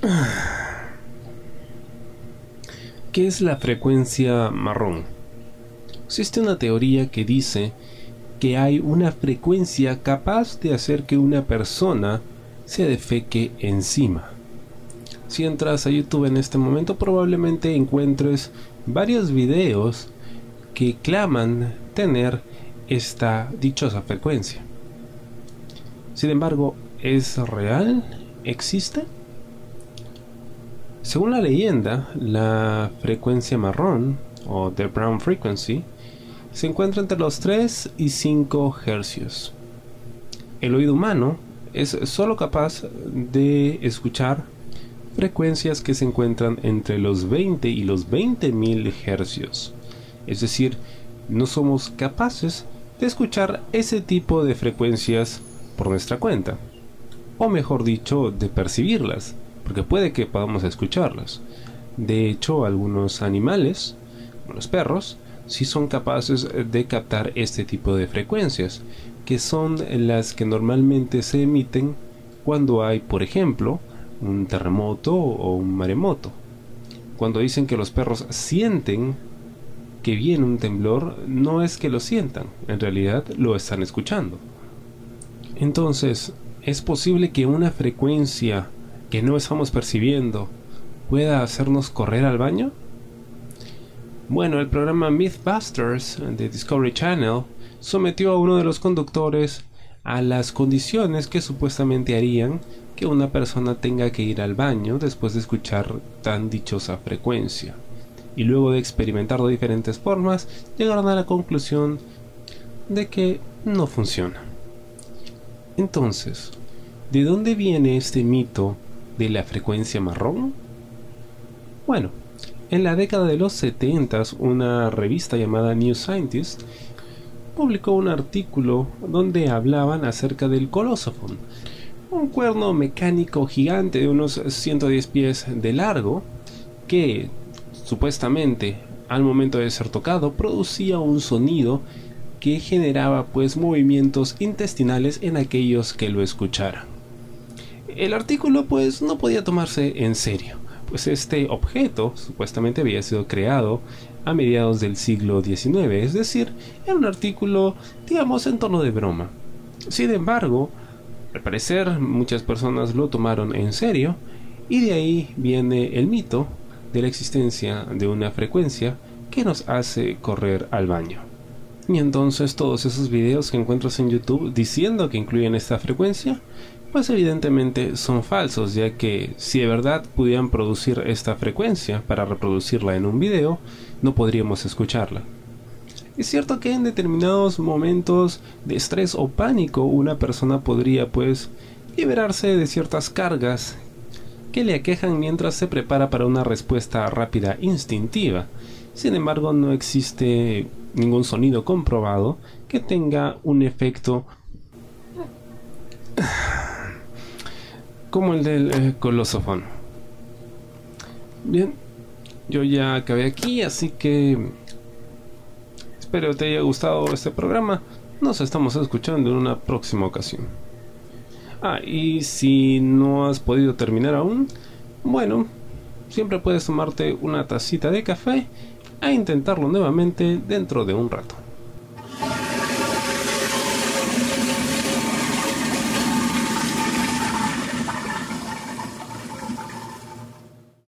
¿Qué es la frecuencia marrón? Existe una teoría que dice que hay una frecuencia capaz de hacer que una persona se defeque encima. Si entras a YouTube en este momento probablemente encuentres varios videos que claman tener esta dichosa frecuencia. Sin embargo, ¿es real? ¿Existe? Según la leyenda, la frecuencia marrón, o the brown frequency, se encuentra entre los 3 y 5 hercios. El oído humano es solo capaz de escuchar frecuencias que se encuentran entre los 20 y los 20.000 hercios. Es decir, no somos capaces de escuchar ese tipo de frecuencias por nuestra cuenta. O mejor dicho, de percibirlas, porque puede que podamos escucharlas. De hecho, algunos animales, como los perros, sí son capaces de captar este tipo de frecuencias, que son las que normalmente se emiten cuando hay, por ejemplo, un terremoto o un maremoto. Cuando dicen que los perros sienten que viene un temblor, no es que lo sientan, en realidad lo están escuchando. Entonces, ¿es posible que una frecuencia que no estamos percibiendo pueda hacernos correr al baño? Bueno, el programa Mythbusters de Discovery Channel sometió a uno de los conductores a las condiciones que supuestamente harían que una persona tenga que ir al baño después de escuchar tan dichosa frecuencia. Y luego de experimentar de diferentes formas, llegaron a la conclusión de que no funciona. Entonces, ¿de dónde viene este mito de la frecuencia marrón? Bueno, en la década de los 70, una revista llamada New Scientist publicó un artículo donde hablaban acerca del colosofón, un cuerno mecánico gigante de unos 110 pies de largo que supuestamente al momento de ser tocado producía un sonido que generaba pues movimientos intestinales en aquellos que lo escucharan. El artículo pues no podía tomarse en serio pues este objeto supuestamente había sido creado a mediados del siglo XIX, es decir, era un artículo, digamos, en tono de broma. Sin embargo, al parecer muchas personas lo tomaron en serio y de ahí viene el mito de la existencia de una frecuencia que nos hace correr al baño. Y entonces todos esos videos que encuentras en YouTube diciendo que incluyen esta frecuencia pues evidentemente son falsos, ya que si de verdad pudieran producir esta frecuencia para reproducirla en un video, no podríamos escucharla. Es cierto que en determinados momentos de estrés o pánico una persona podría pues liberarse de ciertas cargas que le aquejan mientras se prepara para una respuesta rápida instintiva. Sin embargo, no existe ningún sonido comprobado que tenga un efecto como el del eh. Bien, yo ya acabé aquí, así que espero te haya gustado este programa. Nos estamos escuchando en una próxima ocasión. Ah, y si no has podido terminar aún, bueno, siempre puedes tomarte una tacita de café e intentarlo nuevamente dentro de un rato.